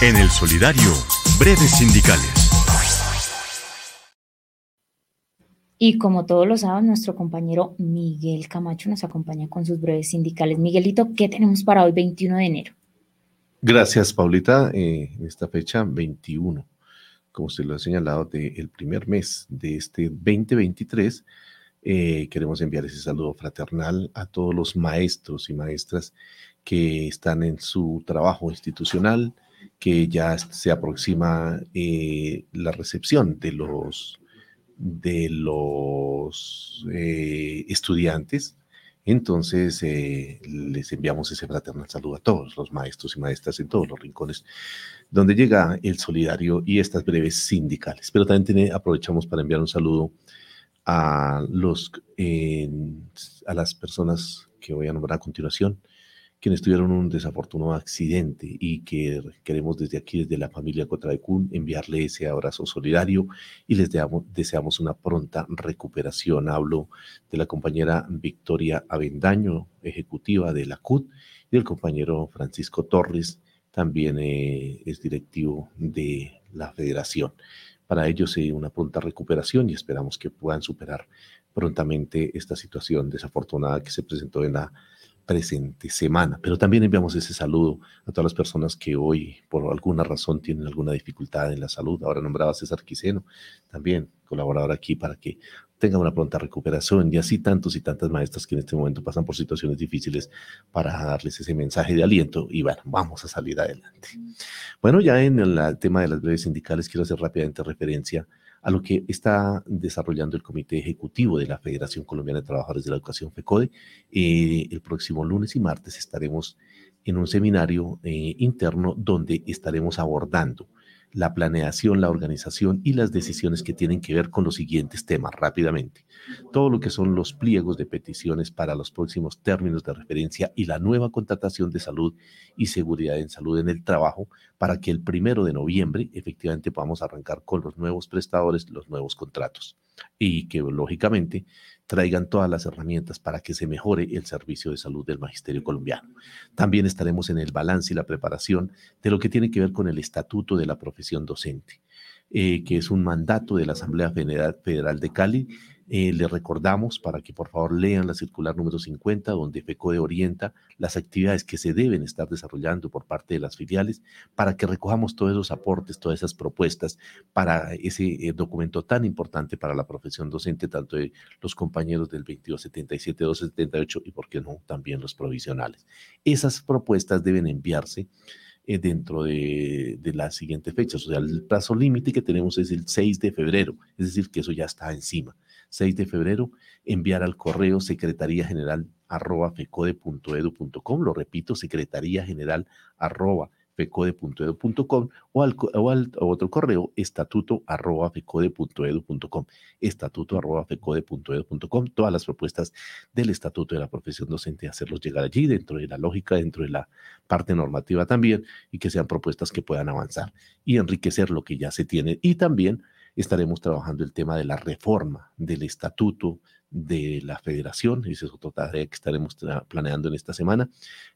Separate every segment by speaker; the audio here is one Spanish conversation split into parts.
Speaker 1: En el Solidario, breves sindicales.
Speaker 2: Y como todos los sábados, nuestro compañero Miguel Camacho nos acompaña con sus breves sindicales. Miguelito, ¿qué tenemos para hoy, 21 de enero?
Speaker 3: Gracias, Paulita. Eh, en esta fecha, 21, como usted lo ha señalado, del primer mes de este 2023, eh, queremos enviar ese saludo fraternal a todos los maestros y maestras que están en su trabajo institucional, que ya se aproxima eh, la recepción de los, de los eh, estudiantes. Entonces, eh, les enviamos ese fraternal saludo a todos los maestros y maestras en todos los rincones donde llega el solidario y estas breves sindicales. Pero también aprovechamos para enviar un saludo a, los, a las personas que voy a nombrar a continuación, quienes tuvieron un desafortunado accidente y que queremos desde aquí, desde la familia Cotraecún, enviarle ese abrazo solidario y les deseamos, una pronta recuperación. Hablo de la compañera Victoria Avendaño, ejecutiva de la CUT, y del compañero Francisco Torres, también eh, es directivo de la federación. Para ellos eh, una pronta recuperación y esperamos que puedan superar prontamente esta situación desafortunada que se presentó en la presente semana. Pero también enviamos ese saludo a todas las personas que hoy, por alguna razón, tienen alguna dificultad en la salud. Ahora nombraba César Quiseno, también colaborador aquí para que tenga una pronta recuperación y así tantos y tantas maestras que en este momento pasan por situaciones difíciles para darles ese mensaje de aliento y bueno, vamos a salir adelante. Bueno, ya en el tema de las breves sindicales quiero hacer rápidamente referencia a lo que está desarrollando el Comité Ejecutivo de la Federación Colombiana de Trabajadores de la Educación, FECODE. Eh, el próximo lunes y martes estaremos en un seminario eh, interno donde estaremos abordando la planeación, la organización y las decisiones que tienen que ver con los siguientes temas rápidamente. Todo lo que son los pliegos de peticiones para los próximos términos de referencia y la nueva contratación de salud y seguridad en salud en el trabajo para que el primero de noviembre efectivamente podamos arrancar con los nuevos prestadores, los nuevos contratos y que lógicamente traigan todas las herramientas para que se mejore el servicio de salud del magisterio colombiano. También estaremos en el balance y la preparación de lo que tiene que ver con el estatuto de la profesión docente, eh, que es un mandato de la Asamblea Federal de Cali eh, le recordamos para que por favor lean la circular número 50, donde FECODE orienta las actividades que se deben estar desarrollando por parte de las filiales, para que recojamos todos esos aportes, todas esas propuestas para ese eh, documento tan importante para la profesión docente, tanto de los compañeros del 2277, 278 y, por qué no, también los provisionales. Esas propuestas deben enviarse eh, dentro de, de, las siguientes fechas. O sea, el plazo límite que tenemos es el 6 de febrero, es decir, que eso ya está encima. 6 de febrero, enviar al correo secretaría general arroba fecode.edu.com, lo repito, secretaría general arroba fecode.edu.com o al, o al otro correo estatuto arroba fecode.edu.com estatuto arroba fecode.edu.com todas las propuestas del estatuto de la profesión docente hacerlos llegar allí dentro de la lógica dentro de la parte normativa también y que sean propuestas que puedan avanzar y enriquecer lo que ya se tiene y también estaremos trabajando el tema de la reforma del estatuto de la federación, esa es otra tarea que estaremos planeando en esta semana,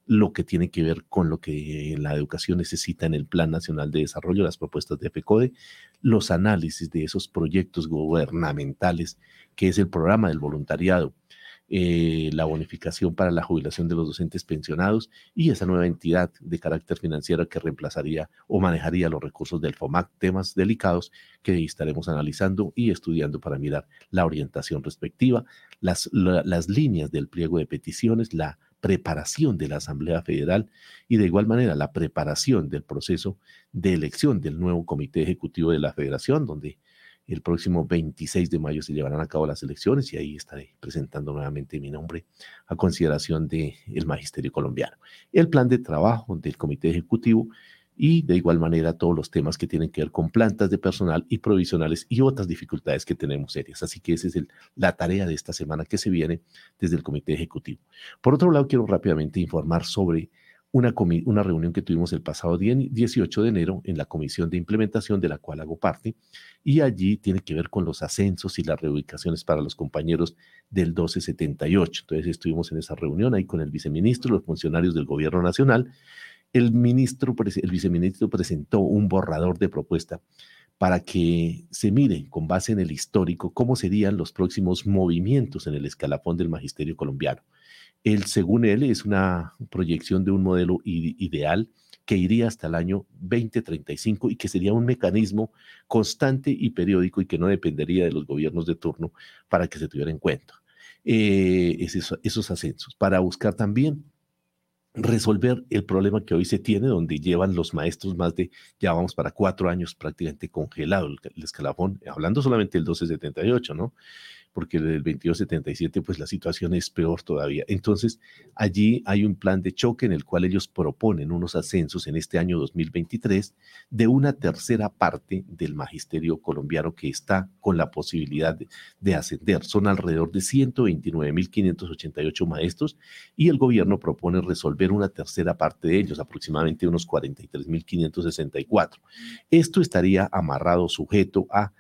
Speaker 3: lo que tiene que ver con lo que la educación necesita en el Plan Nacional de Desarrollo, las propuestas de FECODE, los análisis de esos proyectos gubernamentales, que es el programa del voluntariado, eh, la bonificación para la jubilación de los docentes pensionados y esa nueva entidad de carácter financiero que reemplazaría o manejaría los recursos del FOMAC, temas delicados que estaremos analizando y estudiando para mirar la orientación respectiva, las, las líneas del pliego de peticiones, la preparación de la Asamblea Federal y de igual manera la preparación del proceso de elección del nuevo Comité Ejecutivo de la Federación, donde el próximo 26 de mayo se llevarán a cabo las elecciones y ahí estaré presentando nuevamente mi nombre a consideración del el magisterio colombiano. El plan de trabajo del comité ejecutivo y de igual manera todos los temas que tienen que ver con plantas de personal y provisionales y otras dificultades que tenemos serias. Así que esa es la tarea de esta semana que se viene desde el comité ejecutivo. Por otro lado, quiero rápidamente informar sobre una, reunión que tuvimos el pasado 18 de enero en la comisión de implementación de la cual hago parte y allí tiene que ver con los ascensos y las reubicaciones para los compañeros del 1278. Entonces estuvimos en esa reunión ahí con el viceministro, los funcionarios del gobierno nacional el ministro, el viceministro presentó un borrador de propuesta para que se mire con base en el histórico cómo serían los próximos movimientos en el escalafón del magisterio colombiano. Él, según él, es una proyección de un modelo ideal que iría hasta el año 2035 y que sería un mecanismo constante y periódico y que no dependería de los gobiernos de turno para que se tuviera en cuenta eh, esos, ascensos, para buscar también resolver el problema que hoy se tiene, donde llevan los maestros más de, ya vamos para cuatro años prácticamente congelado el, el escalafón, hablando solamente del 1278, ¿no? Porque del 2277 pues la situación es peor todavía. Entonces, allí hay un plan de choque en el cual ellos proponen unos ascensos en este año 2023 de una tercera parte del magisterio colombiano que está con la posibilidad de, de ascender. Son alrededor de 129.588 maestros y el gobierno propone resolver una tercera parte de ellos, aproximadamente unos 43.564. Esto estaría amarrado, sujeto a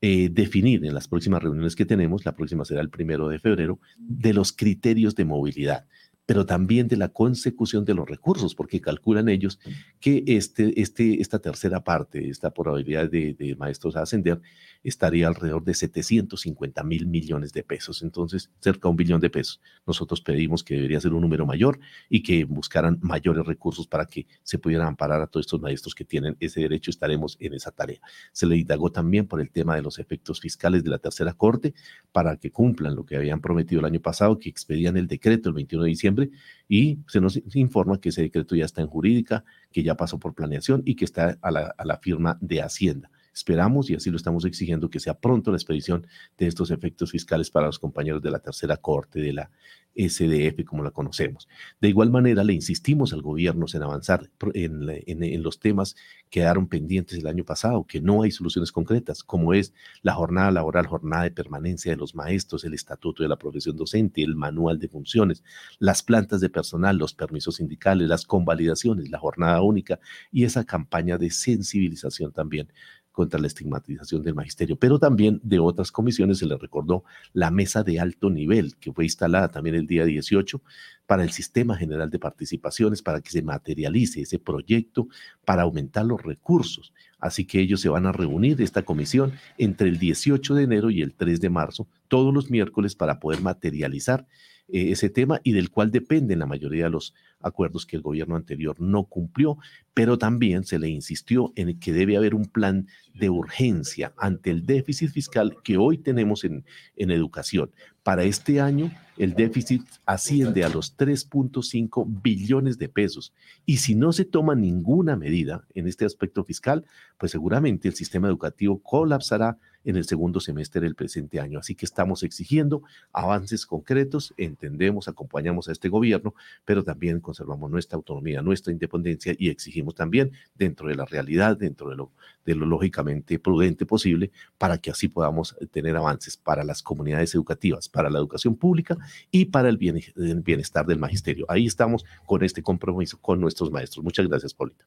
Speaker 3: eh, definir en las próximas reuniones que tenemos, la próxima será el primero de febrero, de los criterios de movilidad pero también de la consecución de los recursos, porque calculan ellos que este, este, esta tercera parte, esta probabilidad de, de maestros a ascender, estaría alrededor de 750 mil millones de pesos, entonces cerca de un billón de pesos. Nosotros pedimos que debería ser un número mayor y que buscaran mayores recursos para que se pudieran amparar a todos estos maestros que tienen ese derecho, estaremos en esa tarea. Se le indagó también por el tema de los efectos fiscales de la tercera corte para que cumplan lo que habían prometido el año pasado, que expedían el decreto el 21 de diciembre y se nos informa que ese decreto ya está en jurídica, que ya pasó por planeación y que está a la, a la firma de Hacienda. Esperamos, y así lo estamos exigiendo, que sea pronto la expedición de estos efectos fiscales para los compañeros de la tercera corte de la SDF, como la conocemos. De igual manera, le insistimos al gobierno en avanzar en, los temas que quedaron pendientes el año pasado, que no hay soluciones concretas, como es la jornada laboral, jornada de permanencia de los maestros, el estatuto de la profesión docente, el manual de funciones, las plantas de personal, los permisos sindicales, las convalidaciones, la jornada única y esa campaña de sensibilización también contra la estigmatización del magisterio, pero también de otras comisiones. Se le recordó la mesa de alto nivel que fue instalada también el día 18 para el Sistema General de Participaciones, para que se materialice ese proyecto, para aumentar los recursos. Así que ellos se van a reunir, esta comisión, entre el 18 de enero y el 3 de marzo, todos los miércoles, para poder materializar eh, ese tema y del cual dependen la mayoría de los acuerdos que el gobierno anterior no cumplió, pero también se le insistió en que debe haber un plan de urgencia ante el déficit fiscal que hoy tenemos en, en educación. Para este año, el déficit asciende a los 3.5 billones de pesos. Y si no se toma ninguna medida en este aspecto fiscal, pues seguramente el sistema educativo colapsará en el segundo semestre del presente año. Así que estamos exigiendo avances concretos, entendemos, acompañamos a este gobierno, pero también conservamos nuestra autonomía, nuestra independencia y exigimos también dentro de la realidad, dentro de lo, de lo lógicamente prudente posible, para que así podamos tener avances para las comunidades educativas, para la educación pública y para el bienestar del magisterio. Ahí estamos con este compromiso con nuestros maestros. Muchas gracias, Paulita.